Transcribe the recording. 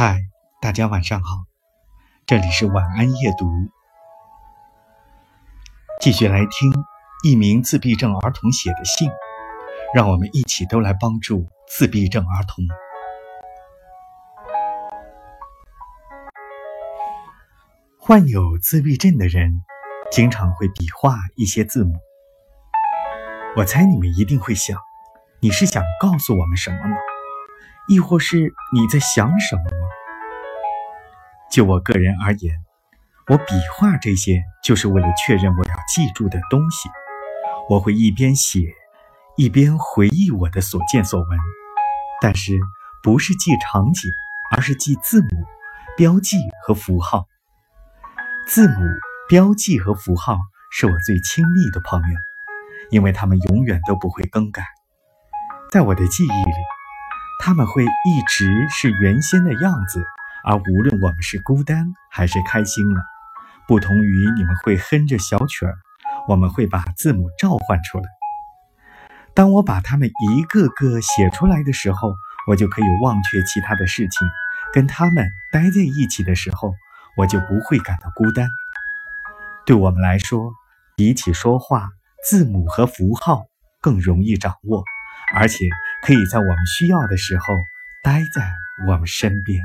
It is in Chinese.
嗨，大家晚上好，这里是晚安夜读，继续来听一名自闭症儿童写的信，让我们一起都来帮助自闭症儿童。患有自闭症的人经常会笔画一些字母，我猜你们一定会想，你是想告诉我们什么吗？亦或是你在想什么吗？就我个人而言，我笔画这些就是为了确认我要记住的东西。我会一边写，一边回忆我的所见所闻，但是不是记场景，而是记字母、标记和符号。字母、标记和符号是我最亲密的朋友，因为他们永远都不会更改，在我的记忆里。他们会一直是原先的样子，而无论我们是孤单还是开心了，不同于你们会哼着小曲儿，我们会把字母召唤出来。当我把它们一个个写出来的时候，我就可以忘却其他的事情，跟他们待在一起的时候，我就不会感到孤单。对我们来说，比起说话，字母和符号更容易掌握。而且可以在我们需要的时候待在我们身边。